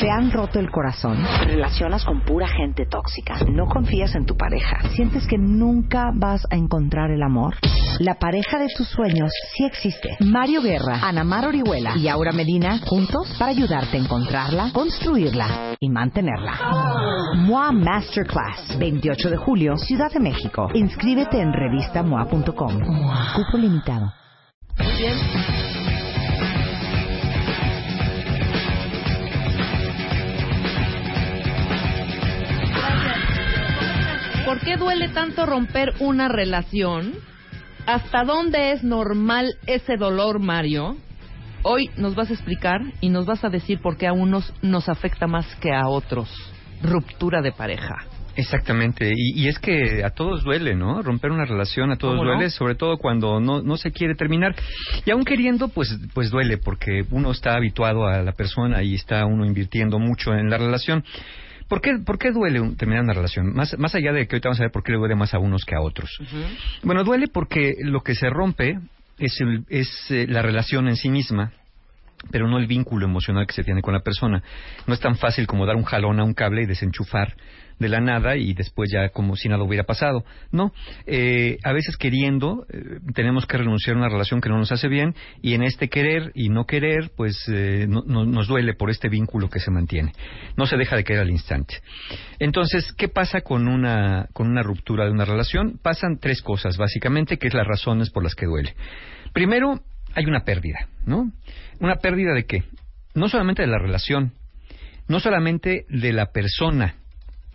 ¿Te han roto el corazón? ¿Te relacionas con pura gente tóxica? ¿No confías en tu pareja? ¿Sientes que nunca vas a encontrar el amor? La pareja de tus sueños sí existe. Mario Guerra, Ana Mar Orihuela y Aura Medina juntos para ayudarte a encontrarla, construirla y mantenerla. MOA Masterclass, 28 de julio, Ciudad de México. Inscríbete en revistamoa.com. Cupo limitado. ¿Por qué duele tanto romper una relación? ¿Hasta dónde es normal ese dolor, Mario? Hoy nos vas a explicar y nos vas a decir por qué a unos nos afecta más que a otros. Ruptura de pareja. Exactamente, y, y es que a todos duele, ¿no? Romper una relación a todos duele, sobre todo cuando no, no se quiere terminar. Y aún queriendo, pues, pues duele, porque uno está habituado a la persona y está uno invirtiendo mucho en la relación. ¿Por qué, ¿Por qué duele un- terminar una relación? Más, más allá de que ahorita vamos a ver por qué le duele más a unos que a otros. Bueno, duele porque lo que se rompe es, el- es eh, la relación en sí misma, pero no el vínculo emocional que se tiene con la persona. No es tan fácil como dar un jalón a un cable y desenchufar de la nada y después ya como si nada hubiera pasado. No, eh, a veces queriendo eh, tenemos que renunciar a una relación que no nos hace bien y en este querer y no querer pues eh, no- no- nos duele por este vínculo que se mantiene. No se deja de querer al instante. Entonces, ¿qué pasa con una, con una ruptura de una relación? Pasan tres cosas básicamente que es las razones por las que duele. Primero, hay una pérdida, ¿no? ¿Una pérdida de qué? No solamente de la relación, no solamente de la persona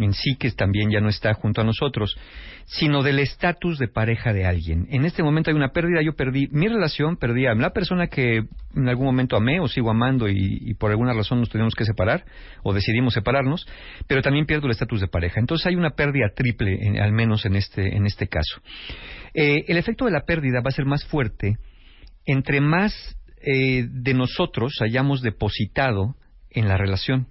en sí que también ya no está junto a nosotros, sino del estatus de pareja de alguien. En este momento hay una pérdida, yo perdí mi relación, perdí a la persona que en algún momento amé o sigo amando y, por alguna razón nos tuvimos que separar o decidimos separarnos, pero también pierdo el estatus de pareja. Entonces hay una pérdida triple, al menos en este, en este caso. Eh, el efecto de la pérdida va a ser más fuerte entre más eh, de nosotros hayamos depositado en la relación.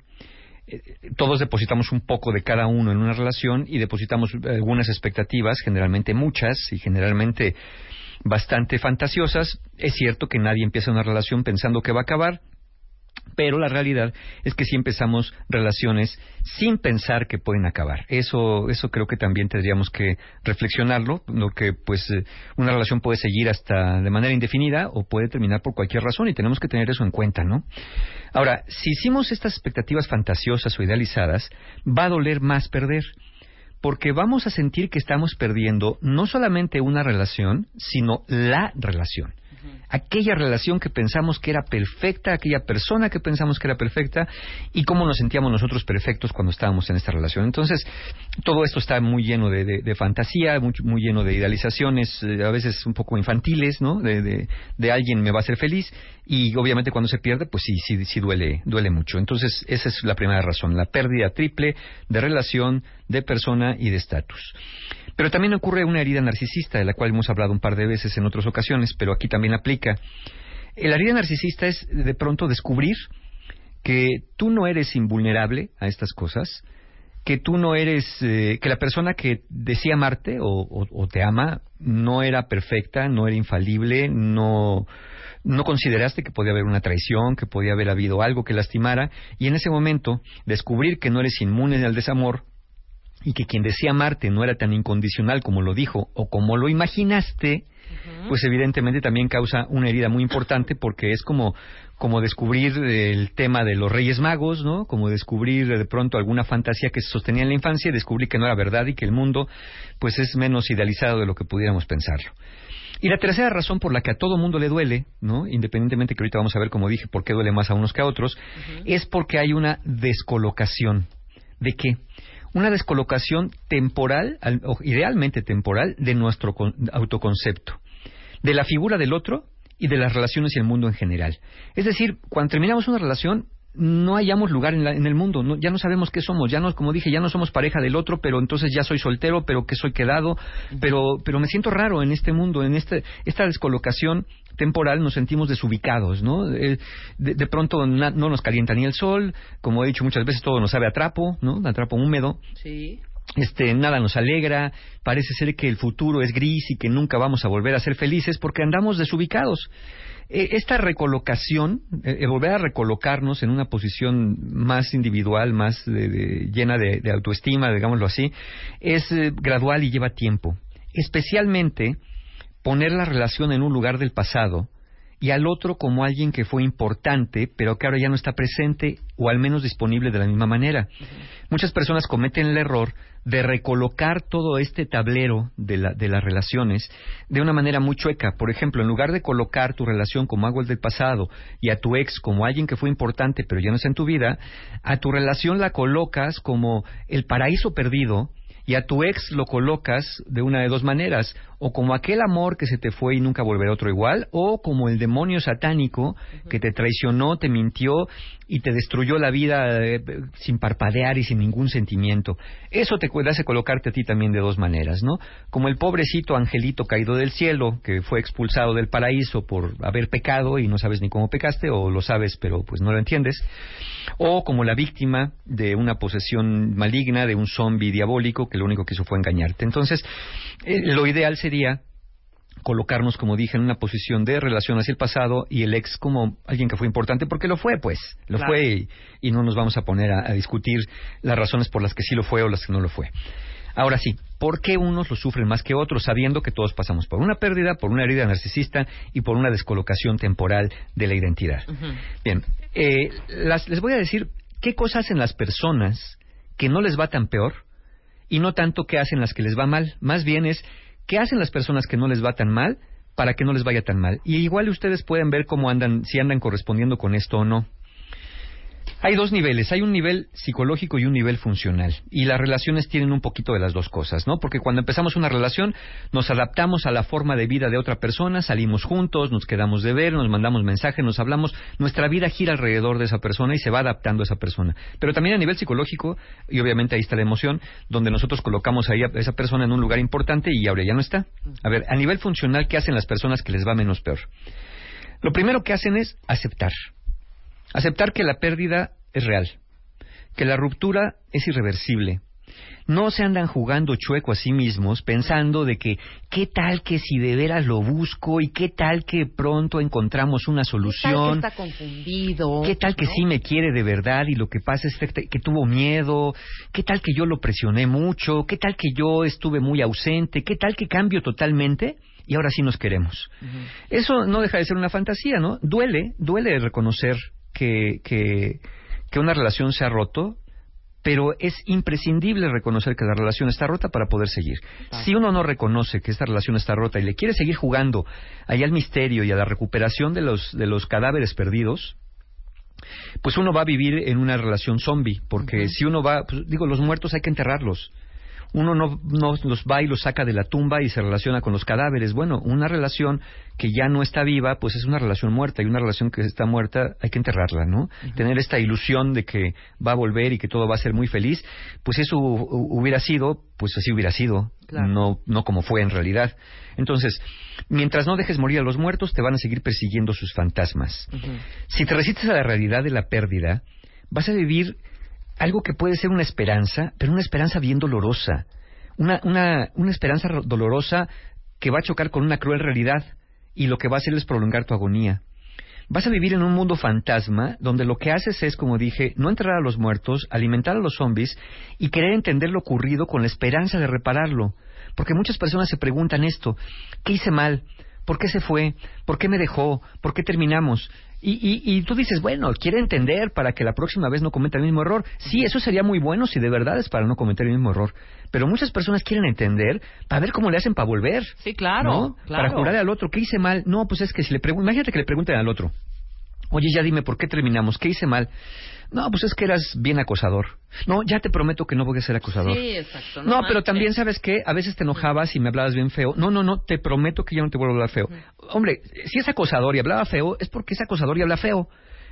Todos depositamos un poco de cada uno en una relación y depositamos algunas expectativas, generalmente muchas y generalmente bastante fantasiosas. Es cierto que nadie empieza una relación pensando que va a acabar, pero la realidad es que sí empezamos relaciones sin pensar que pueden acabar. Eso, eso creo que también tendríamos que reflexionarlo, lo que pues eh, una relación puede seguir hasta de manera indefinida o puede terminar por cualquier razón y tenemos que tener eso en cuenta, ¿no? Ahora, si hicimos estas expectativas fantasiosas o idealizadas, va a doler más perder. Porque vamos a sentir que estamos perdiendo no solamente una relación, sino la relación aquella relación que pensamos que era perfecta, aquella persona que pensamos que era perfecta y cómo nos sentíamos nosotros perfectos cuando estábamos en esta relación. Entonces, todo esto está muy lleno de, de- fantasía, muy, lleno de idealizaciones, eh, a veces un poco infantiles, ¿no? De, de- de alguien me va a hacer feliz y obviamente cuando se pierde, pues sí, sí, sí duele, duele mucho. Entonces, esa es la primera razón, la pérdida triple de relación, de persona y de estatus. Pero también ocurre una herida narcisista, de la cual hemos hablado un par de veces en otras ocasiones, pero aquí también aplica. La herida narcisista es de pronto descubrir que tú no eres invulnerable a estas cosas, que tú no eres, eh, que la persona que decía amarte o, o- o te ama no era perfecta, no era infalible, no, no consideraste que podía haber una traición, que podía haber habido algo que lastimara, y en ese momento descubrir que no eres inmune al desamor y que quien decía amarte no era tan incondicional como lo dijo o como lo imaginaste, pues evidentemente también causa una herida muy importante porque es como como descubrir el tema de los Reyes Magos, ¿no? Como descubrir de pronto alguna fantasía que se sostenía en la infancia y descubrir que no era verdad y que el mundo pues es menos idealizado de lo que pudiéramos pensarlo. Y la tercera razón por la que a todo mundo le duele, ¿no? Independientemente que ahorita vamos a ver, como dije, por qué duele más a unos que a otros, es porque hay una descolocación. ¿De qué? Una descolocación temporal, al- o idealmente temporal, de nuestro con- autoconcepto, de la figura del otro y de las relaciones y el mundo en general. Es decir, cuando terminamos una relación, no hayamos lugar en, la- en el mundo, no- ya no sabemos qué somos, ya no, como dije, ya no somos pareja del otro, pero entonces ya soy soltero, pero que soy quedado, pero, pero me siento raro en este mundo, en este, esta descolocación temporal nos sentimos desubicados, ¿no? Eh, de, de pronto na- no nos calienta ni el sol, como he dicho muchas veces, todo nos sabe a trapo, ¿no? A trapo húmedo, Sí. este, nada nos alegra, parece ser que el futuro es gris y que nunca vamos a volver a ser felices porque andamos desubicados. Eh, Esta recolocación, eh, eh, volver a recolocarnos en una posición más individual, más de- de- llena de, de autoestima, digámoslo así, es eh, gradual y lleva tiempo. Especialmente poner la relación en un lugar del pasado y al otro como alguien que fue importante, pero que ahora ya no está presente o al menos disponible de la misma manera. Muchas personas cometen el error de recolocar todo este tablero de, la- de las relaciones de una manera muy chueca. Por ejemplo, en lugar de colocar tu relación como algo del pasado y a tu ex como alguien que fue importante pero ya no está en tu vida, a tu relación la colocas como el paraíso perdido y a tu ex lo colocas de una de dos maneras, o como aquel amor que se te fue y nunca volverá otro igual, o como el demonio satánico que te traicionó, te mintió y te destruyó la vida eh, sin parpadear y sin ningún sentimiento. Eso te hace colocarte a ti también de dos maneras, ¿no? Como el pobrecito angelito caído del cielo que fue expulsado del paraíso por haber pecado y no sabes ni cómo pecaste, o lo sabes pero pues no lo entiendes, o como la víctima de una posesión maligna, de un zombi diabólico que lo único que hizo fue engañarte. Entonces, eh, lo ideal sería colocarnos, como dije, en una posición de relación hacia el pasado y el ex como alguien que fue importante, porque lo fue, pues, lo Claro. fue y, y no nos vamos a poner a, a discutir las razones por las que sí lo fue o las que no lo fue. Ahora sí, ¿por qué unos lo sufren más que otros, sabiendo que todos pasamos por una pérdida, por una herida narcisista y por una descolocación temporal de la identidad? Bien, eh, las- les voy a decir qué cosas hacen las personas que no les va tan peor y no tanto qué hacen las que les va mal. Más bien es qué hacen las personas que no les va tan mal para que no les vaya tan mal. Y igual ustedes pueden ver cómo andan, si andan correspondiendo con esto o no. Hay dos niveles, hay un nivel psicológico y un nivel funcional. Y las relaciones tienen un poquito de las dos cosas, ¿no? Porque cuando empezamos una relación nos adaptamos a la forma de vida de otra persona, salimos juntos, nos quedamos de ver, nos mandamos mensajes, nos hablamos, nuestra vida gira alrededor de esa persona y se va adaptando a esa persona. Pero también a nivel psicológico, y obviamente ahí está la emoción, donde nosotros colocamos ahí a esa persona en un lugar importante y ahora ya no está. A ver, a nivel funcional, ¿qué hacen las personas que les va menos peor? Lo primero que hacen es aceptar. Aceptar que la pérdida es real, que la ruptura es irreversible. No se andan jugando chueco a sí mismos pensando de que qué tal que si de veras lo busco y qué tal que pronto encontramos una ¿Qué tal que solución. está confundido? ¿Qué tal que ¿no? sí me quiere de verdad y lo que pasa es que, que tuvo miedo? ¿Qué tal que yo lo presioné mucho? ¿Qué tal que yo estuve muy ausente? ¿Qué tal que cambio totalmente? Y ahora sí nos queremos. Eso no deja de ser una fantasía, ¿no? Duele, duele reconocer que, que, que una relación se ha roto, pero es imprescindible reconocer que la relación está rota para poder seguir. Si uno no reconoce que esta relación está rota y le quiere seguir jugando allá al misterio y a la recuperación de los, de los cadáveres perdidos, pues uno va a vivir en una relación zombie, porque si uno va, pues, digo, los muertos hay que enterrarlos. Uno no, no los va y los saca de la tumba y se relaciona con los cadáveres. Bueno, una relación que ya no está viva, pues es una relación muerta y una relación que está muerta hay que enterrarla, ¿no? Tener esta ilusión de que va a volver y que todo va a ser muy feliz, pues eso hu- hu- hubiera sido, pues así hubiera sido, Claro. no, no como fue en realidad. Entonces, mientras no dejes morir a los muertos, te van a seguir persiguiendo sus fantasmas. Si te resistes a la realidad de la pérdida, vas a vivir algo que puede ser una esperanza, pero una esperanza bien dolorosa. Una, una, una esperanza ro- dolorosa que va a chocar con una cruel realidad y lo que va a hacer es prolongar tu agonía. Vas a vivir en un mundo fantasma donde lo que haces es, como dije, no enterrar a los muertos, alimentar a los zombies y querer entender lo ocurrido con la esperanza de repararlo. Porque muchas personas se preguntan esto, ¿qué hice mal? ¿Por qué se fue? ¿Por qué me dejó? ¿Por qué terminamos? Y, y, y tú dices, bueno, quiere entender para que la próxima vez no cometa el mismo error. Sí, eso sería muy bueno si de verdad es para no cometer el mismo error. Pero muchas personas quieren entender para ver cómo le hacen para volver. Sí, claro, ¿no? claro. Para jurarle al otro, ¿qué hice mal? No, pues es que si le preguntan, imagínate que le pregunten al otro, oye, ya dime, ¿por qué terminamos? ¿Qué hice mal? No, pues es que eras bien acosador. No, ya te prometo que no voy a ser acosador. Sí, exacto. No, pero también, ¿sabes qué? A veces te enojabas y me hablabas bien feo. No, no, no, te prometo que ya no te vuelvo a hablar feo. Hombre, si es acosador y hablaba feo, es porque es acosador y habla feo.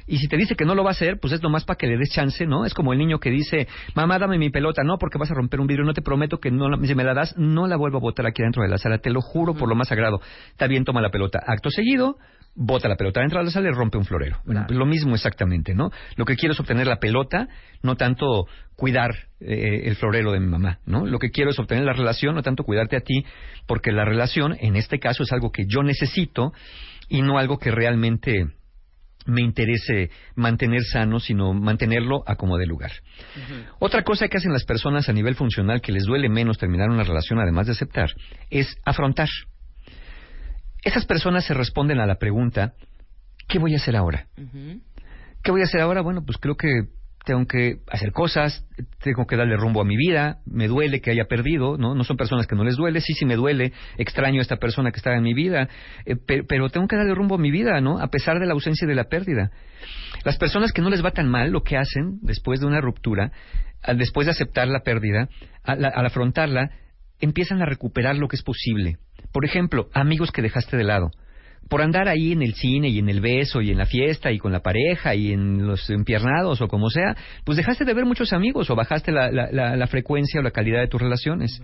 Y si te dice que no lo va a hacer, pues es nomás para que le des chance, ¿no? Es como el niño que dice, mamá, dame mi pelota, no, porque vas a romper un vidrio, no te prometo que no, si me la das, no la vuelvo a botar aquí dentro de la sala, te lo juro por lo más sagrado. Está bien, toma la pelota. Acto seguido, bota la pelota dentro de la sala y rompe un florero. lo mismo exactamente, ¿no? Lo que quiero es obtener la pelota, no tanto cuidar eh, el florero de mi mamá, ¿no? Lo que quiero es obtener la relación, no tanto cuidarte a ti, porque la relación, en este caso, es algo que yo necesito y no algo que realmente me interese mantener sano, sino mantenerlo a como de lugar. Otra cosa que hacen las personas a nivel funcional que les duele menos terminar una relación, además de aceptar, es afrontar. Esas personas se responden a la pregunta, ¿qué voy a hacer ahora? ¿Qué voy a hacer ahora? Bueno, pues creo que tengo que hacer cosas, tengo que darle rumbo a mi vida, me duele que haya perdido, ¿no? No son personas que no les duele, sí, sí me duele, extraño a esta persona que estaba en mi vida, eh, pero, tengo que darle rumbo a mi vida, ¿no? A pesar de la ausencia de la pérdida. Las personas que no les va tan mal, lo que hacen después de una ruptura, después de aceptar la pérdida, al afrontarla, empiezan a recuperar lo que es posible. Por ejemplo, amigos que dejaste de lado por andar ahí en el cine y en el beso y en la fiesta y con la pareja y en los empiernados o como sea, pues dejaste de ver muchos amigos o bajaste la, la, la frecuencia o la calidad de tus relaciones.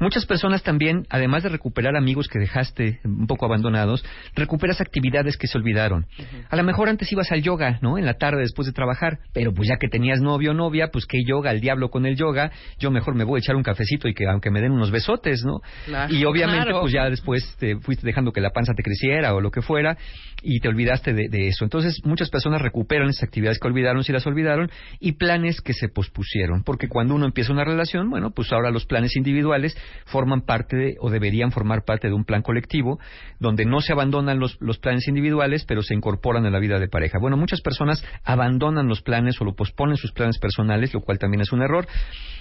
Muchas personas también, además de recuperar amigos que dejaste un poco abandonados, recuperas actividades que se olvidaron. A lo mejor antes ibas al yoga, ¿no? En la tarde después de trabajar, pero pues ya que tenías novio o novia, pues qué yoga, el diablo con el yoga, yo mejor me voy a echar un cafecito y que aunque me den unos besotes, ¿no? y obviamente pues ya después te fuiste dejando que la panza te creciera o lo que fuera y te olvidaste de, de eso. Entonces muchas personas recuperan esas actividades que olvidaron si las olvidaron y planes que se pospusieron, porque cuando uno empieza una relación, bueno, pues ahora los planes individuales forman parte o deberían formar parte de un plan colectivo donde no se abandonan los, planes individuales, pero se incorporan a la vida de pareja. Bueno, muchas personas abandonan los planes o lo posponen sus planes personales, lo cual también es un error,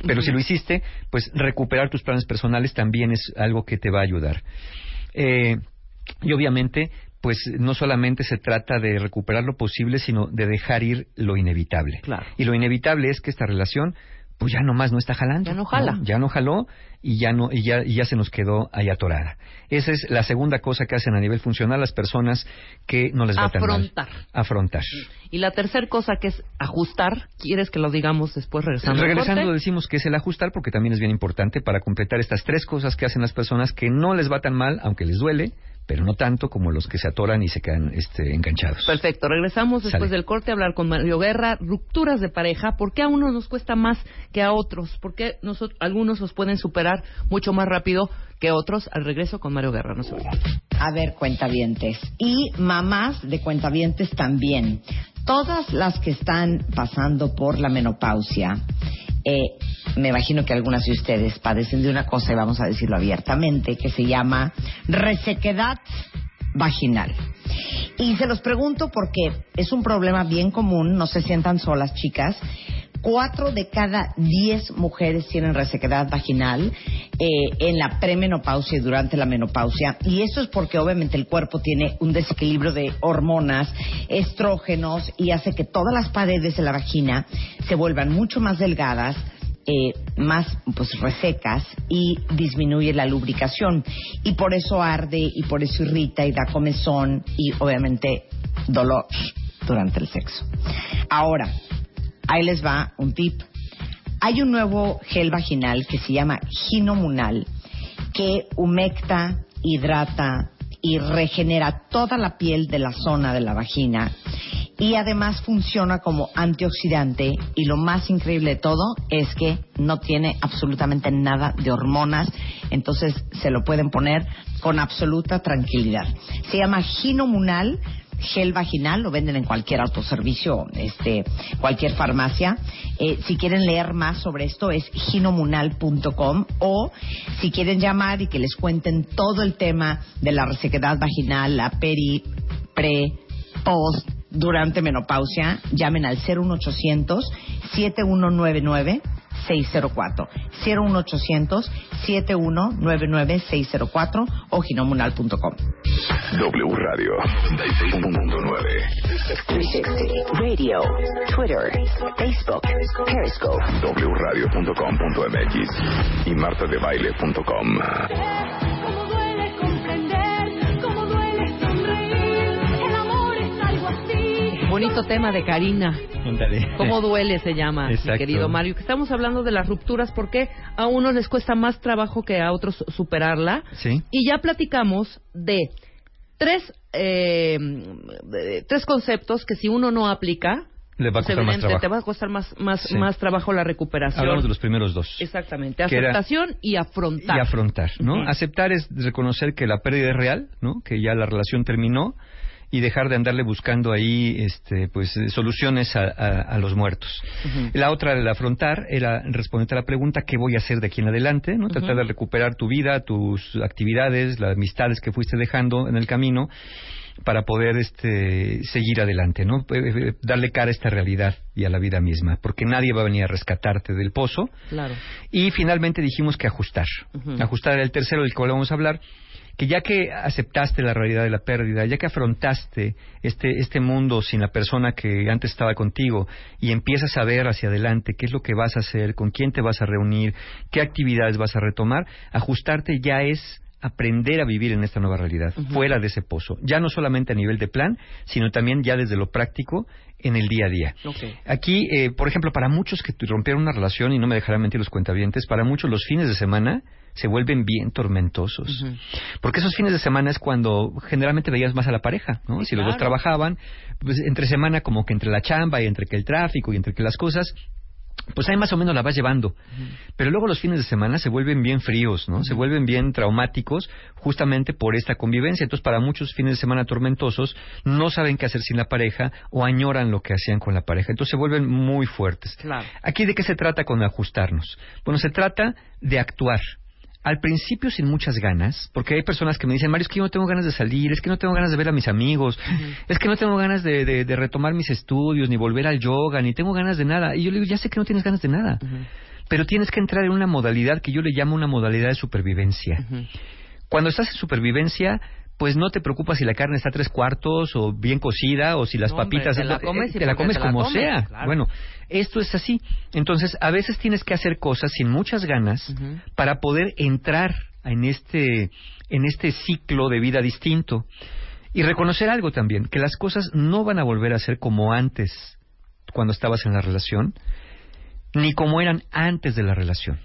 pero si lo hiciste, pues recuperar tus planes personales también es algo que te va a ayudar. Eh, y obviamente, pues no solamente se trata de recuperar lo posible, sino de dejar ir lo inevitable. Y lo inevitable es que esta relación pues ya nomás no está jalando. Ya no jala. Ya no jaló y ya no y ya, y ya se nos quedó ahí atorada. Esa es la segunda cosa que hacen a nivel funcional las personas que no les va tan mal. Afrontar. Afrontar. Y la tercera cosa que es ajustar, ¿quieres que lo digamos después regresando? Regresando decimos que es el ajustar porque también es bien importante para completar estas tres cosas que hacen las personas que no les va tan mal, aunque les duele, pero no tanto como los que se atoran y se quedan este, enganchados. Perfecto. Regresamos después del corte a hablar con Mario Guerra. Rupturas de pareja. ¿Por qué a unos nos cuesta más que a otros? ¿Por qué nosotros, algunos los pueden superar mucho más rápido que otros? Al regreso con Mario Guerra. No se A ver, cuentavientes. Y mamás de cuentavientes también. Todas las que están pasando por la menopausia eh, me imagino que algunas de ustedes padecen de una cosa, y vamos a decirlo abiertamente, que se llama resequedad vaginal. Y se los pregunto porque es un problema bien común, no se sientan solas, chicas. Cuatro de cada diez mujeres tienen resequedad vaginal eh, en la premenopausia y durante la menopausia. Y eso es porque obviamente el cuerpo tiene un desequilibrio de hormonas, estrógenos y hace que todas las paredes de la vagina se vuelvan mucho más delgadas, eh, más pues resecas y disminuye la lubricación y por eso arde y por eso irrita y da comezón y obviamente dolor durante el sexo. Ahora, Ahí les va un tip. Hay un nuevo gel vaginal que se llama Ginomunal que humecta, hidrata y regenera toda la piel de la zona de la vagina y además funciona como antioxidante y lo más increíble de todo es que no tiene absolutamente nada de hormonas, entonces se lo pueden poner con absoluta tranquilidad. Se llama Ginomunal gel vaginal, lo venden en cualquier autoservicio, este, cualquier farmacia. Eh, si quieren leer más sobre esto es ginomunal.com o si quieren llamar y que les cuenten todo el tema de la resequedad vaginal, la peri, pre, post, durante menopausia, llamen al 01800 7199 604 01800 7199 o ginomunal.com. W Radio 96.9 360 Radio Twitter Facebook Periscope. Wradio.com.mx y martadebaile.com bonito tema de Karina. ¿Cómo duele se llama, mi querido Mario? Que estamos hablando de las rupturas porque a unos les cuesta más trabajo que a otros superarla. Sí. Y ya platicamos de tres, eh, tres conceptos que si uno no aplica, Le va a costar más trabajo. te va a costar más, más, Sí. más trabajo la recuperación. Hablamos de los primeros dos. Exactamente, era- aceptación y afrontar. Y afrontar, ¿no? Aceptar es reconocer que la pérdida es real, ¿no? Que ya la relación terminó y dejar de andarle buscando ahí, este, pues, eh, soluciones a, a- a los muertos. La otra, el afrontar, era responderte a la pregunta ¿qué voy a hacer de aquí en adelante? ¿no? Tratar de recuperar tu vida, tus actividades, las amistades que fuiste dejando en el camino para poder este, seguir adelante, ¿no? Eh, eh, Darle cara a esta realidad y a la vida misma, porque nadie va a venir a rescatarte del pozo, Claro. y finalmente dijimos que ajustar. Ajustar era el tercero del cual vamos a hablar. Que ya que aceptaste la realidad de la pérdida, ya que afrontaste este, este mundo sin la persona que antes estaba contigo y empiezas a ver hacia adelante qué es lo que vas a hacer, con quién te vas a reunir, qué actividades vas a retomar, ajustarte ya es aprender a vivir en esta nueva realidad, fuera de ese pozo. Ya no solamente a nivel de plan, sino también ya desde lo práctico en el día a día. Aquí, eh, por ejemplo, para muchos que rompieron una relación, y no me dejarán mentir los cuentavientes, para muchos los fines de semana se vuelven bien tormentosos. Porque esos fines de semana es cuando generalmente veías más a la pareja, ¿no? Sí, si los dos trabajaban, pues entre semana como que entre la chamba y entre que el tráfico y entre que las cosas, pues ahí más o menos la vas llevando. Pero luego los fines de semana se vuelven bien fríos, ¿no? Se vuelven bien traumáticos justamente por esta convivencia. Entonces, para muchos fines de semana tormentosos, no saben qué hacer sin la pareja o añoran lo que hacían con la pareja. Entonces, se vuelven muy fuertes. Claro. Aquí, ¿de qué se trata con ajustarnos? Bueno, se trata de actuar. Al principio sin muchas ganas, porque hay personas que me dicen, Mario, es que yo no tengo ganas de salir, es que no tengo ganas de ver a mis amigos, es que no tengo ganas de, de- de retomar mis estudios, ni volver al yoga, ni tengo ganas de nada. Y yo le digo, ya sé que no tienes ganas de nada, pero tienes que entrar en una modalidad que yo le llamo una modalidad de supervivencia. Cuando estás en supervivencia, pues no te preocupas si la carne está a tres cuartos o bien cocida o si las No, hombre, papitas te la eh, comes te la comes te la como comes, sea. claro. Bueno, esto es así. Entonces, a veces tienes que hacer cosas sin muchas ganas para poder entrar en este en este ciclo de vida distinto y reconocer algo también, que las cosas no van a volver a ser como antes cuando estabas en la relación, ni como eran antes de la relación.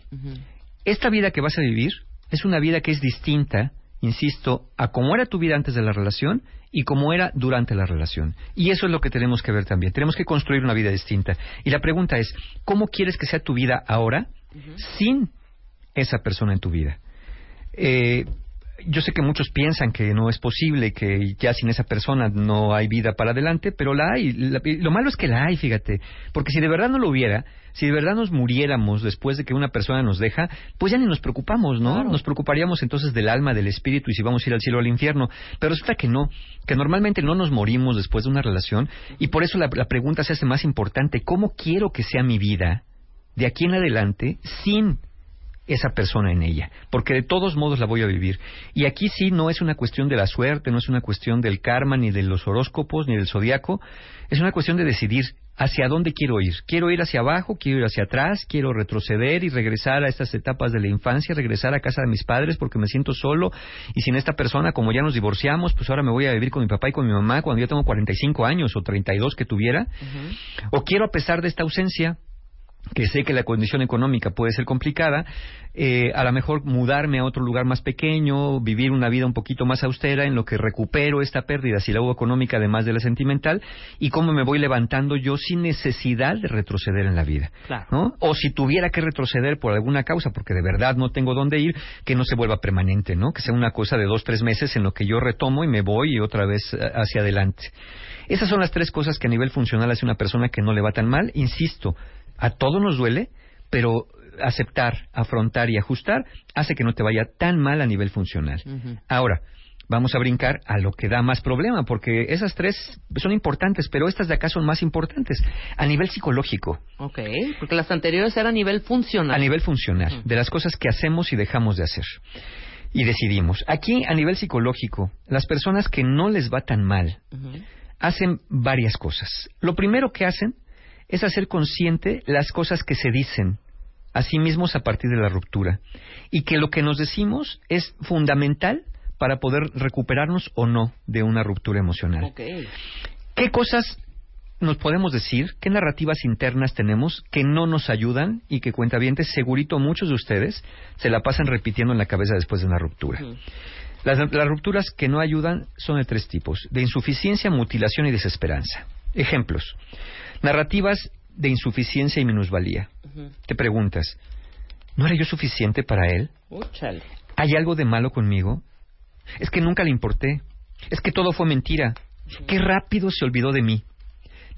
Esta vida que vas a vivir es una vida que es distinta, insisto, a cómo era tu vida antes de la relación y cómo era durante la relación. Y eso es lo que tenemos que ver también. Tenemos que construir una vida distinta. Y la pregunta es, ¿cómo quieres que sea tu vida ahora sin esa persona en tu vida? Eh, yo sé que muchos piensan que no es posible, que ya sin esa persona no hay vida para adelante, pero la hay. La- lo malo es que la hay, fíjate. Porque si de verdad no lo hubiera, si de verdad nos muriéramos después de que una persona nos deja, pues ya ni nos preocupamos, ¿no? Claro. Nos preocuparíamos entonces del alma, del espíritu y si vamos a ir al cielo o al infierno. Pero resulta que no, que normalmente no nos morimos después de una relación y por eso la, la pregunta se hace más importante. ¿Cómo quiero que sea mi vida de aquí en adelante sin esa persona en ella, porque de todos modos la voy a vivir. Y aquí sí no es una cuestión de la suerte, no es una cuestión del karma, ni de los horóscopos, ni del zodiaco, es una cuestión de decidir hacia dónde quiero ir. Quiero ir hacia abajo, quiero ir hacia atrás, quiero retroceder y regresar a estas etapas de la infancia, regresar a casa de mis padres porque me siento solo y sin esta persona, como ya nos divorciamos, pues ahora me voy a vivir con mi papá y con mi mamá cuando yo tengo 45 años o 32 que tuviera. O quiero, a pesar de esta ausencia, que sé que la condición económica puede ser complicada, eh, a lo mejor mudarme a otro lugar más pequeño, vivir una vida un poquito más austera en lo que recupero esta pérdida, si la hubo económica además de la sentimental, y cómo me voy levantando yo sin necesidad de retroceder en la vida. Claro. ¿no? O si tuviera que retroceder por alguna causa, porque de verdad no tengo dónde ir, que no se vuelva permanente, ¿no? Que sea una cosa de dos, tres meses en lo que yo retomo y me voy y otra vez eh, hacia adelante. Esas son las tres cosas que a nivel funcional hace una persona que no le va tan mal. Insisto, a todo nos duele, pero aceptar, afrontar y ajustar hace que no te vaya tan mal a nivel funcional. Ahora, vamos a brincar a lo que da más problema, porque esas tres son importantes, pero estas de acá son más importantes. A nivel psicológico, Ok, porque las anteriores eran a nivel funcional. a nivel funcional, de las cosas que hacemos y dejamos de hacer. Y decidimos. Aquí, a nivel psicológico, las personas que no les va tan mal hacen varias cosas. Lo primero que hacen es hacer consciente las cosas que se dicen a sí mismos a partir de la ruptura y que lo que nos decimos es fundamental para poder recuperarnos o no de una ruptura emocional. ¿Qué cosas nos podemos decir qué narrativas internas tenemos que no nos ayudan y que cuentavientes, segurito muchos de ustedes se la pasan repitiendo en la cabeza después de una ruptura. las, las rupturas que no ayudan son de tres tipos, de insuficiencia, mutilación y desesperanza. Ejemplos, narrativas de insuficiencia y minusvalía. Te preguntas, ¿no era yo suficiente para él? ¿Hay algo de malo conmigo? Es que nunca le importé. Es que todo fue mentira. Qué rápido se olvidó de mí.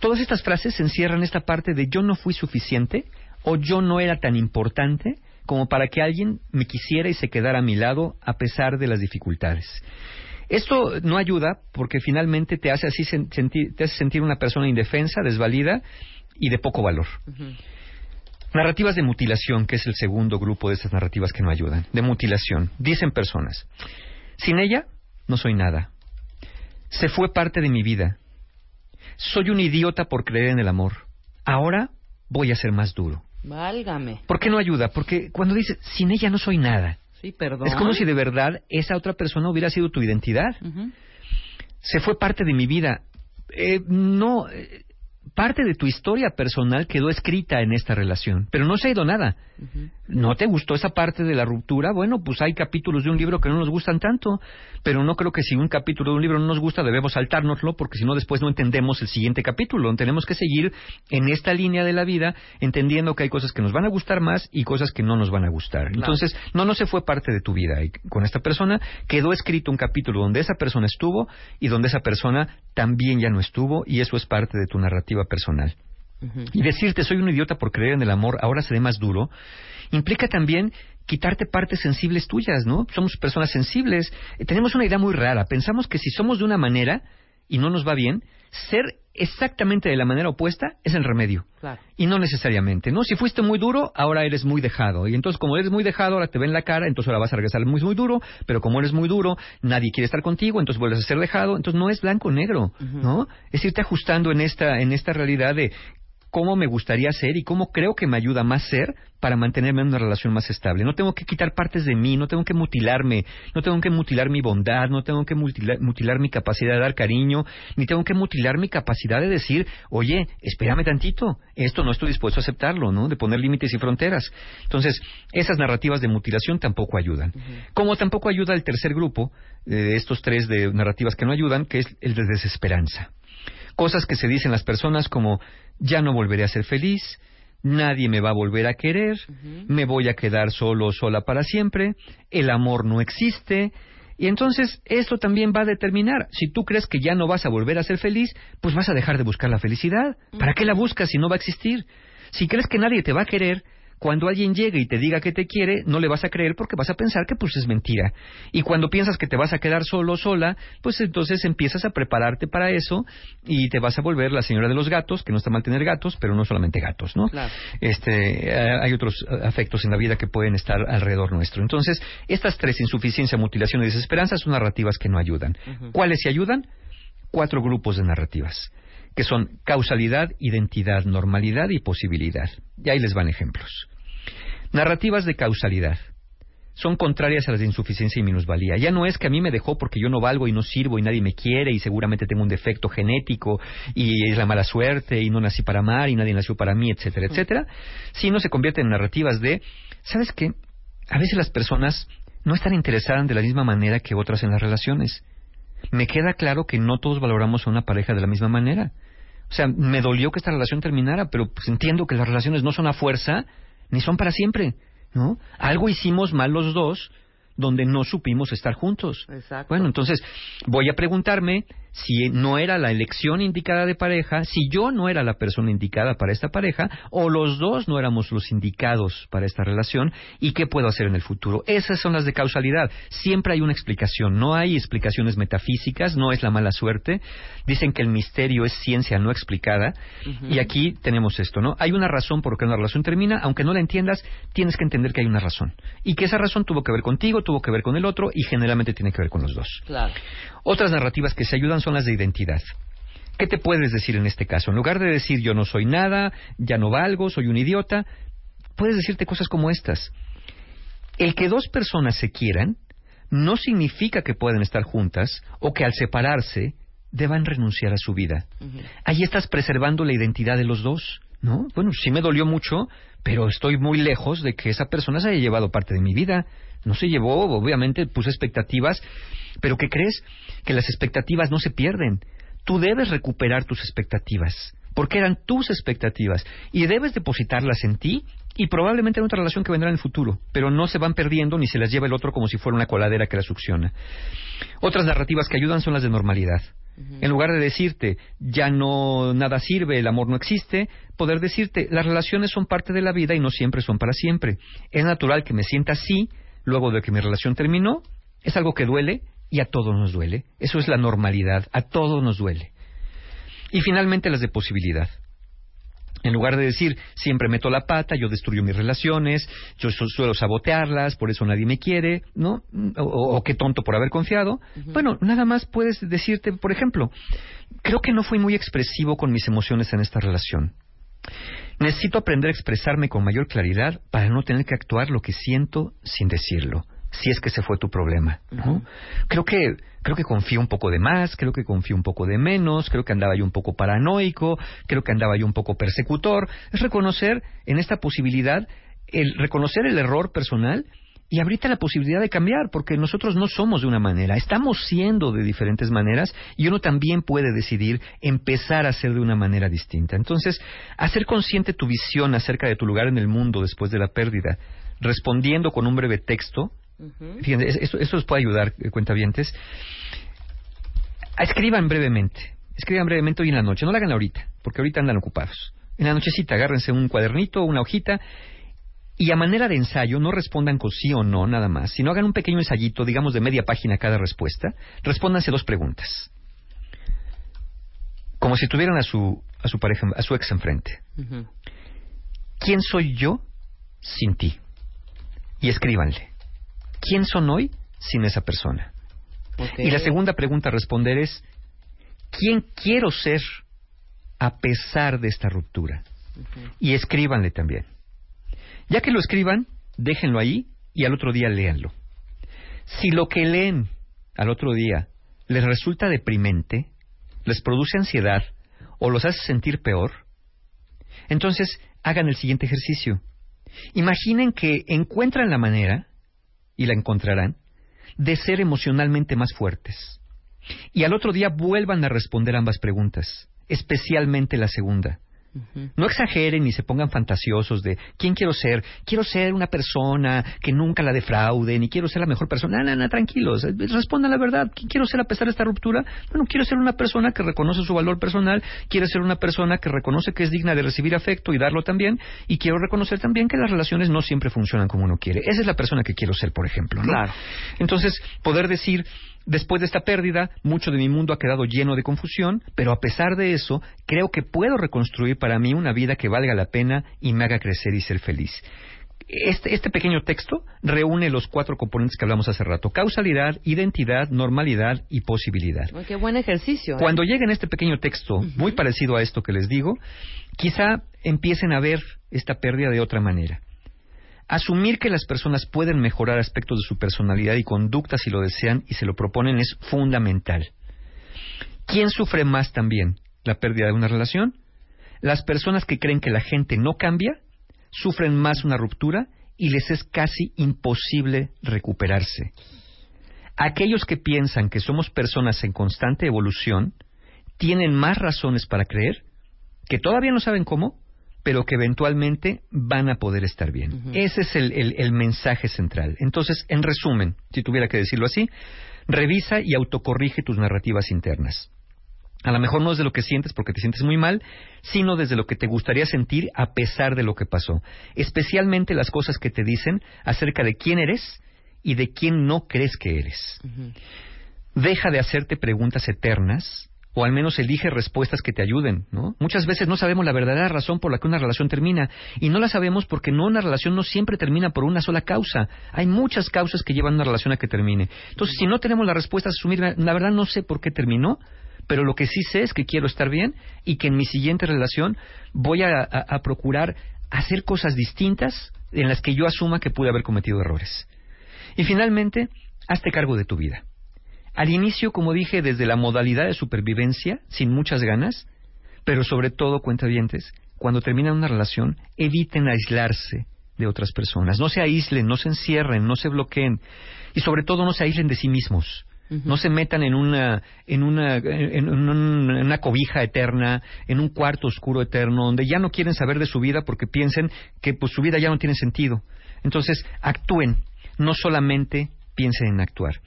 Todas estas frases encierran esta parte de yo no fui suficiente o yo no era tan importante como para que alguien me quisiera y se quedara a mi lado a pesar de las dificultades. Esto no ayuda porque finalmente te hace así sentir, te hace sentir una persona indefensa, desvalida y de poco valor. Narrativas de mutilación, que es el segundo grupo de estas narrativas que no ayudan. De mutilación. Dicen personas, sin ella no soy nada. Se fue parte de mi vida. Soy un idiota por creer en el amor. Ahora voy a ser más duro. Válgame. ¿Por qué no ayuda? Porque cuando dices, sin ella no soy nada, Sí, perdón. es como si de verdad esa otra persona hubiera sido tu identidad. Se fue parte de mi vida. Eh, no, eh, parte de tu historia personal quedó escrita en esta relación, pero no se ha ido nada. ¿No te gustó esa parte de la ruptura? Bueno, pues hay capítulos de un libro que no nos gustan tanto, pero no creo que si un capítulo de un libro no nos gusta debemos saltárnoslo, porque si no después no entendemos el siguiente capítulo. Tenemos que seguir en esta línea de la vida, entendiendo que hay cosas que nos van a gustar más y cosas que no nos van a gustar. Entonces, no, no se fue parte de tu vida. Y con esta persona quedó escrito un capítulo donde esa persona estuvo y donde esa persona también ya no estuvo, y eso es parte de tu narrativa personal. Y decirte soy un idiota por creer en el amor ahora seré más duro, implica también quitarte partes sensibles tuyas, ¿no? Somos personas sensibles. Eh, tenemos una idea muy rara. Pensamos que si somos de una manera y no nos va bien, ser exactamente de la manera opuesta es el remedio. Claro. Y no necesariamente, ¿no? Si fuiste muy duro, ahora eres muy dejado. Y entonces, como eres muy dejado, ahora te ven la cara, entonces ahora vas a regresar muy, muy duro. Pero como eres muy duro, nadie quiere estar contigo, entonces vuelves a ser dejado. Entonces no es blanco o negro, ¿no? Es irte ajustando en esta, en esta realidad de cómo me gustaría ser y cómo creo que me ayuda más ser para mantenerme en una relación más estable. No tengo que quitar partes de mí, no tengo que mutilarme, no tengo que mutilar mi bondad, no tengo que mutilar, mutilar mi capacidad de dar cariño, ni tengo que mutilar mi capacidad de decir, oye, espérame tantito, esto no estoy dispuesto a aceptarlo, ¿no? De poner límites y fronteras. Entonces, esas narrativas de mutilación tampoco ayudan. Como tampoco ayuda el tercer grupo eh, de estos tres de narrativas que no ayudan, que es el de desesperanza cosas que se dicen las personas como ya no volveré a ser feliz, nadie me va a volver a querer, me voy a quedar solo o sola para siempre, el amor no existe. Y entonces esto también va a determinar, si tú crees que ya no vas a volver a ser feliz, pues vas a dejar de buscar la felicidad. ¿Para qué la buscas si no va a existir? Si crees que nadie te va a querer, cuando alguien llegue y te diga que te quiere, no le vas a creer porque vas a pensar que pues es mentira. Y cuando piensas que te vas a quedar solo o sola, pues entonces empiezas a prepararte para eso y te vas a volver la señora de los gatos, que no está mal tener gatos, pero no solamente gatos, ¿no? Claro. Este, eh, hay otros eh, afectos en la vida que pueden estar alrededor nuestro. Entonces, estas tres, insuficiencia, mutilación y desesperanza, son narrativas que no ayudan. ¿Cuáles sí ayudan? Cuatro grupos de narrativas que son causalidad, identidad, normalidad y posibilidad. Y ahí les van ejemplos. Narrativas de causalidad son contrarias a las de insuficiencia y minusvalía. Ya no es que a mí me dejó porque yo no valgo y no sirvo y nadie me quiere y seguramente tengo un defecto genético y es la mala suerte y no nací para amar y nadie nació para mí, etcétera, etcétera, sino se convierten en narrativas de, ¿sabes qué? A veces las personas no están interesadas de la misma manera que otras en las relaciones. Me queda claro que no todos valoramos a una pareja de la misma manera. O sea, me dolió que esta relación terminara, pero pues entiendo que las relaciones no son a fuerza ni son para siempre, ¿no? Algo hicimos mal los dos donde no supimos estar juntos. Exacto. Bueno, entonces voy a preguntarme si no era la elección indicada de pareja, si yo no era la persona indicada para esta pareja, o los dos no éramos los indicados para esta relación, y qué puedo hacer en el futuro. Esas son las de causalidad. Siempre hay una explicación, no hay explicaciones metafísicas, no es la mala suerte. Dicen que el misterio es ciencia no explicada, y aquí tenemos esto, ¿no? Hay una razón por la que una relación termina, aunque no la entiendas, tienes que entender que hay una razón. Y que esa razón tuvo que ver contigo, tuvo que ver con el otro, y generalmente tiene que ver con los dos. Claro. Otras narrativas que se ayudan son las de identidad. ¿Qué te puedes decir en este caso? En lugar de decir yo no soy nada, ya no valgo, soy un idiota, puedes decirte cosas como estas. El que dos personas se quieran no significa que puedan estar juntas o que al separarse deban renunciar a su vida. Ahí estás preservando la identidad de los dos, ¿no? Bueno, sí me dolió mucho, pero estoy muy lejos de que esa persona se haya llevado parte de mi vida. No se llevó, obviamente puse expectativas, pero ¿qué crees? Que las expectativas no se pierden. Tú debes recuperar tus expectativas, porque eran tus expectativas, y debes depositarlas en ti y probablemente en otra relación que vendrá en el futuro, pero no se van perdiendo ni se las lleva el otro como si fuera una coladera que la succiona. Otras narrativas que ayudan son las de normalidad. En lugar de decirte, ya no nada sirve, el amor no existe, poder decirte, las relaciones son parte de la vida y no siempre son para siempre. Es natural que me sienta así luego de que mi relación terminó, es algo que duele y a todos nos duele. Eso es la normalidad, a todos nos duele. Y finalmente las de posibilidad. En lugar de decir, siempre meto la pata, yo destruyo mis relaciones, yo suelo sabotearlas, por eso nadie me quiere, ¿no? O, qué tonto por haber confiado. Bueno, nada más puedes decirte, por ejemplo, creo que no fui muy expresivo con mis emociones en esta relación. Necesito aprender a expresarme con mayor claridad para no tener que actuar lo que siento sin decirlo si es que ese fue tu problema. ¿no? Creo que creo que confío un poco de más, creo que confío un poco de menos, creo que andaba yo un poco paranoico, creo que andaba yo un poco persecutor. Es reconocer en esta posibilidad el reconocer el error personal y abrirte la posibilidad de cambiar, porque nosotros no somos de una manera, estamos siendo de diferentes maneras y uno también puede decidir empezar a ser de una manera distinta. Entonces, hacer consciente tu visión acerca de tu lugar en el mundo después de la pérdida, respondiendo con un breve texto, Fíjense, esto, esto, os puede ayudar, eh, cuentavientes. Escriban brevemente. Escriban brevemente hoy en la noche. No lo hagan ahorita, porque ahorita andan ocupados. En la nochecita, agárrense un cuadernito, una hojita, y a manera de ensayo, no respondan con sí o no, nada más, sino hagan un pequeño ensayito, digamos de media página cada respuesta. Respóndanse dos preguntas. Como si tuvieran a su, a su pareja, a su ex enfrente. ¿Quién soy yo sin ti? Y escríbanle. ¿quién son hoy sin esa persona? Y la segunda pregunta a responder es, ¿quién quiero ser a pesar de esta ruptura? Y escríbanle también. Ya que lo escriban, déjenlo ahí y al otro día léanlo. Si lo que leen al otro día les resulta deprimente, les produce ansiedad o los hace sentir peor, entonces hagan el siguiente ejercicio. Imaginen que encuentran la manera y la encontrarán, de ser emocionalmente más fuertes. Y al otro día vuelvan a responder ambas preguntas, especialmente la segunda. No exageren ni se pongan fantasiosos de quién quiero ser. Quiero ser una persona que nunca la defraude, ni quiero ser la mejor persona. No, no, tranquilos. Respondan la verdad. ¿Quién quiero ser a pesar de esta ruptura? Bueno, quiero ser una persona que reconoce su valor personal. Quiero ser una persona que reconoce que es digna de recibir afecto y darlo también. Y quiero reconocer también que las relaciones no siempre funcionan como uno quiere. Esa es la persona que quiero ser, por ejemplo. Claro. Entonces, poder decir, Después de esta pérdida, mucho de mi mundo ha quedado lleno de confusión, pero a pesar de eso, creo que puedo reconstruir para mí una vida que valga la pena y me haga crecer y ser feliz. Este, este, pequeño texto reúne los cuatro componentes que hablamos hace rato. Causalidad, identidad, normalidad y posibilidad. qué buen ejercicio. ¿eh? Cuando lleguen este pequeño texto, muy parecido a esto que les digo, quizá empiecen a ver esta pérdida de otra manera. Asumir que las personas pueden mejorar aspectos de su personalidad y conducta si lo desean y se lo proponen es fundamental. ¿Quién sufre más también la pérdida de una relación? Las personas que creen que la gente no cambia sufren más una ruptura y les es casi imposible recuperarse. Aquellos que piensan que somos personas en constante evolución tienen más razones para creer que todavía no saben cómo, pero que eventualmente van a poder estar bien. Ese es el, mensaje central. Entonces, en resumen, si tuviera que decirlo así, revisa y autocorrige tus narrativas internas. A lo mejor no desde lo que sientes porque te sientes muy mal, sino desde lo que te gustaría sentir a pesar de lo que pasó. Especialmente las cosas que te dicen acerca de quién eres y de quién no crees que eres. Deja de hacerte preguntas eternas o al menos elige respuestas que te ayuden, ¿no? Muchas veces no sabemos la verdadera razón por la que una relación termina y no la sabemos porque no una relación no siempre termina por una sola causa. Hay muchas causas que llevan una relación a que termine. Entonces, si no tenemos la respuesta a asumir, la verdad no sé por qué terminó, pero lo que sí sé es que quiero estar bien y que en mi siguiente relación voy a procurar hacer cosas distintas en las que yo asuma que pude haber cometido errores. Y finalmente, hazte cargo de tu vida. Al inicio, como dije, desde la modalidad de supervivencia, sin muchas ganas, pero sobre todo, cuentavientes, cuando terminan una relación, eviten aislarse de otras personas. No se aíslen, no se encierren, no se bloqueen y sobre todo no se aíslen de sí mismos. No se metan en una, en una, en, un- en una cobija eterna, en un cuarto oscuro eterno, donde ya no quieren saber de su vida porque piensen que pues su vida ya no tiene sentido. Entonces, actúen, no solamente piensen en actuar.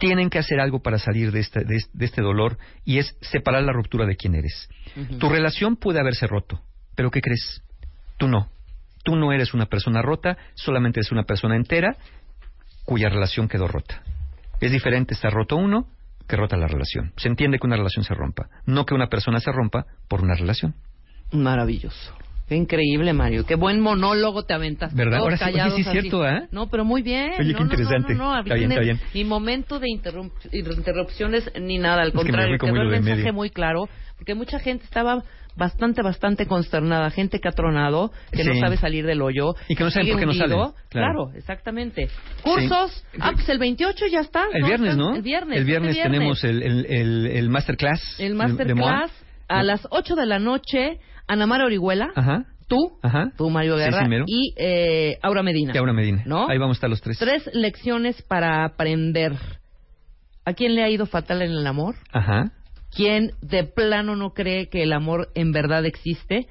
Tienen que hacer algo para salir de este, de este- de este dolor y es separar la ruptura de quién eres. Tu relación puede haberse roto, pero ¿qué crees? Tú no. Tú no eres una persona rota, solamente eres una persona entera cuya relación quedó rota. Es diferente estar roto uno que rota la relación. Se entiende que una relación se rompa, no que una persona se rompa por una relación. Maravilloso. Qué increíble, Mario. Qué buen monólogo te aventas. ¿Verdad? Ahora sí- oye, sí es cierto, ¿eh? No, pero muy bien. Oye, No, no, interesante. No, no, no, Está bien, está bien. Ni momento de interrum- interrupciones ni nada. Al Es que me contrario, el hilo de mensaje medio. muy claro. Porque mucha gente estaba bastante, bastante consternada. Gente que ha tronado, que no Sí. sabe salir del hoyo. Y que no saben por qué no salen. Claro. Claro, exactamente. Cursos. Ah, pues el 28 ya está. El viernes, ¿no? El viernes. El viernes este tenemos el, el, el, el masterclass. el de- de masterclass a las 8 de la noche. Ana Mara Orihuela, Ajá. tú, Ajá. tú Mario Guerra sí, y eh, Aura Medina. Y Aura Medina. ¿No? Ahí vamos a estar los tres. Tres lecciones para aprender. ¿A quién le ha ido fatal en el amor? Ajá. ¿Quién de plano no cree que el amor en verdad existe?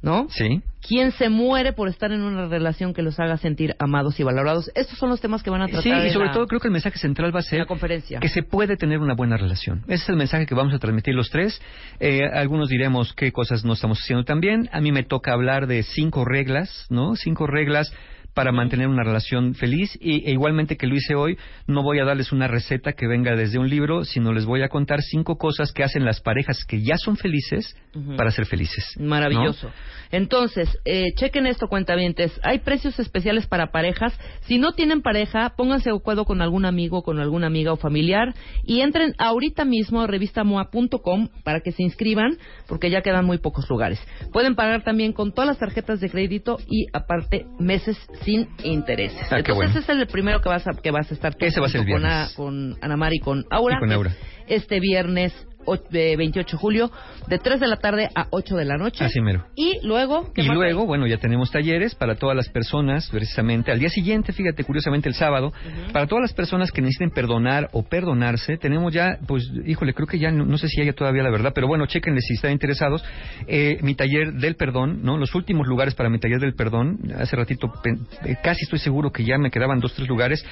¿No? Sí. ¿Quién se muere por estar en una relación que los haga sentir amados y valorados? Estos son los temas que van a tratar Sí, y sobre la- todo creo que el mensaje central va a ser la conferencia. que se puede tener una buena relación. Ese es el mensaje que vamos a transmitir los tres. Eh, algunos diremos qué cosas no estamos haciendo tan bien. A mí me toca hablar de cinco reglas, ¿no? Cinco reglas para mantener una relación feliz y, e igualmente que lo hice hoy, no voy a darles una receta que venga desde un libro, sino les voy a contar cinco cosas que hacen las parejas que ya son felices para ser felices. ¿no? Maravilloso. Entonces, eh, chequen esto, cuentavientes. Hay precios especiales para parejas. Si no tienen pareja, pónganse de acuerdo con algún amigo, con alguna amiga o familiar y entren ahorita mismo a revistamoa.com para que se inscriban, porque ya quedan muy pocos lugares. Pueden pagar también con todas las tarjetas de crédito y aparte meses sin intereses. Ah, Entonces, bueno. ese es el primero que vas a, que vas a estar tú Ese va a ser el junto con, viernes. A- con Ana Mar y con Aura. Y con Aura. Este viernes 28 de julio, de 3 de la tarde a 8 de la noche. Así mero. Y luego, ¿qué Y más luego, hay? bueno, ya tenemos talleres para todas las personas, precisamente al día siguiente, fíjate, curiosamente el sábado, para todas las personas que necesiten perdonar o perdonarse, tenemos ya, pues, híjole, creo que ya, no, no sé si haya todavía la verdad, pero bueno, chequenle si están interesados, eh, mi taller del perdón, ¿no? Los últimos lugares para mi taller del perdón, hace ratito, eh, casi estoy seguro que ya me quedaban dos, tres lugares,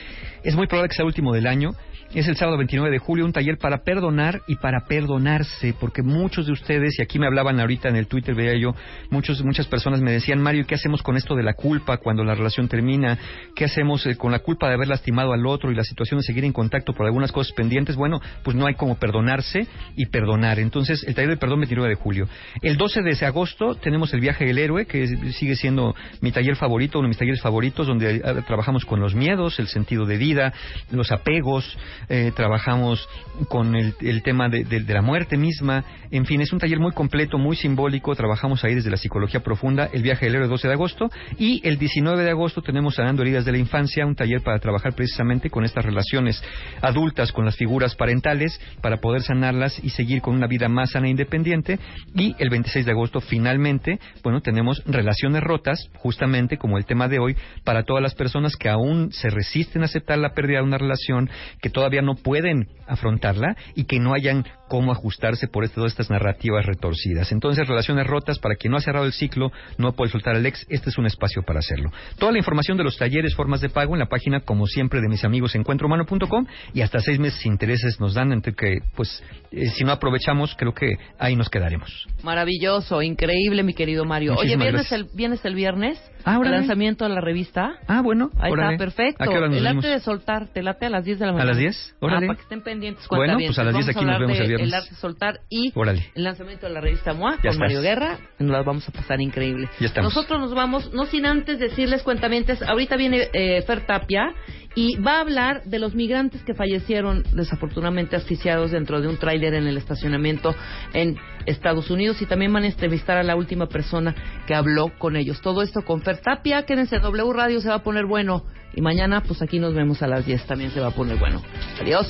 es muy probable que sea el último del año, es el sábado 29 de julio, un taller para perdonar y para perdonarse, porque muchos de ustedes, y aquí me hablaban ahorita en el Twitter, veía yo, muchos, muchas personas me decían, Mario, ¿qué hacemos con esto de la culpa cuando la relación termina? ¿Qué hacemos eh, con la culpa de haber lastimado al otro y la situación de seguir en contacto por algunas cosas pendientes? Bueno, pues no hay como perdonarse y perdonar. Entonces, el taller del perdón 29 de julio. El 12 de agosto tenemos el viaje del héroe, que sigue siendo mi taller favorito, uno de mis talleres favoritos, donde eh, trabajamos con los miedos, el sentido de vida, los apegos, eh, trabajamos con el, el tema de, de- de la muerte misma. En fin, es un taller muy completo, muy simbólico. Trabajamos ahí desde la psicología profunda. El viaje del héroe 12 de agosto. Y el 19 de agosto tenemos Sanando Heridas de la Infancia, un taller para trabajar precisamente con estas relaciones adultas, con las figuras parentales, para poder sanarlas y seguir con una vida más sana e independiente. Y el 26 de agosto, finalmente, bueno, tenemos relaciones rotas, justamente como el tema de hoy, para todas las personas que aún se resisten a aceptar la pérdida de una relación, que todavía no pueden afrontarla y que no hayan cómo ajustarse por todas estas narrativas retorcidas. Entonces, relaciones rotas, para quien no ha cerrado el ciclo, no puede soltar al ex, este es un espacio para hacerlo. Toda la información de los talleres, formas de pago en la página, como siempre, de mis amigos encuentrohumano.com y hasta seis meses intereses nos dan, entre que, pues, eh, si no aprovechamos, creo que ahí nos quedaremos. Maravilloso, increíble, mi querido Mario. Oye, ¿vienes el. ¿vienes el viernes? Ah, el lanzamiento de la revista. Ah, bueno. Ahí órale. está, perfecto. ¿A qué hora nos el arte de soltar, te late a las 10 de la ¿A mañana. las 10? Órale. Ah, para que estén pendientes. Bueno, pues a las 10 Vamos aquí nos vemos el viernes. El arte de soltar y el lanzamiento de la revista MOA Ya con Mario. Guerra. Nos las vamos a pasar increíble. Ya estamos. Nosotros nos vamos, no sin antes decirles, cuentamientos, ahorita viene eh, Fer Tapia y va a hablar de los migrantes que fallecieron desafortunadamente asfixiados dentro de un tráiler en el estacionamiento en Estados Unidos y también van a entrevistar a la última persona que habló con ellos. Todo esto con Fer Tapia, quédense en W Radio, se va a poner bueno y mañana pues aquí nos vemos a las 10, también se va a poner bueno. Adiós.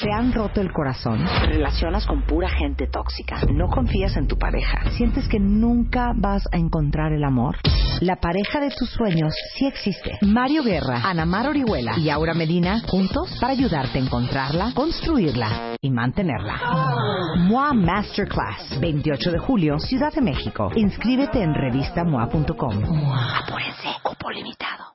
¿Te han roto el corazón? ¿Te relacionas con pura gente tóxica? ¿No confías en tu pareja? ¿Sientes que nunca vas a encontrar el amor? La pareja de tus sueños sí existe. Mario Guerra, Ana Mar Orihuela y Aura Medina juntos para ayudarte a encontrarla, construirla y mantenerla. MOA Masterclass, 28 de julio, Ciudad de México. Inscríbete en revistamoa.com. Apúrense, cupo limitado.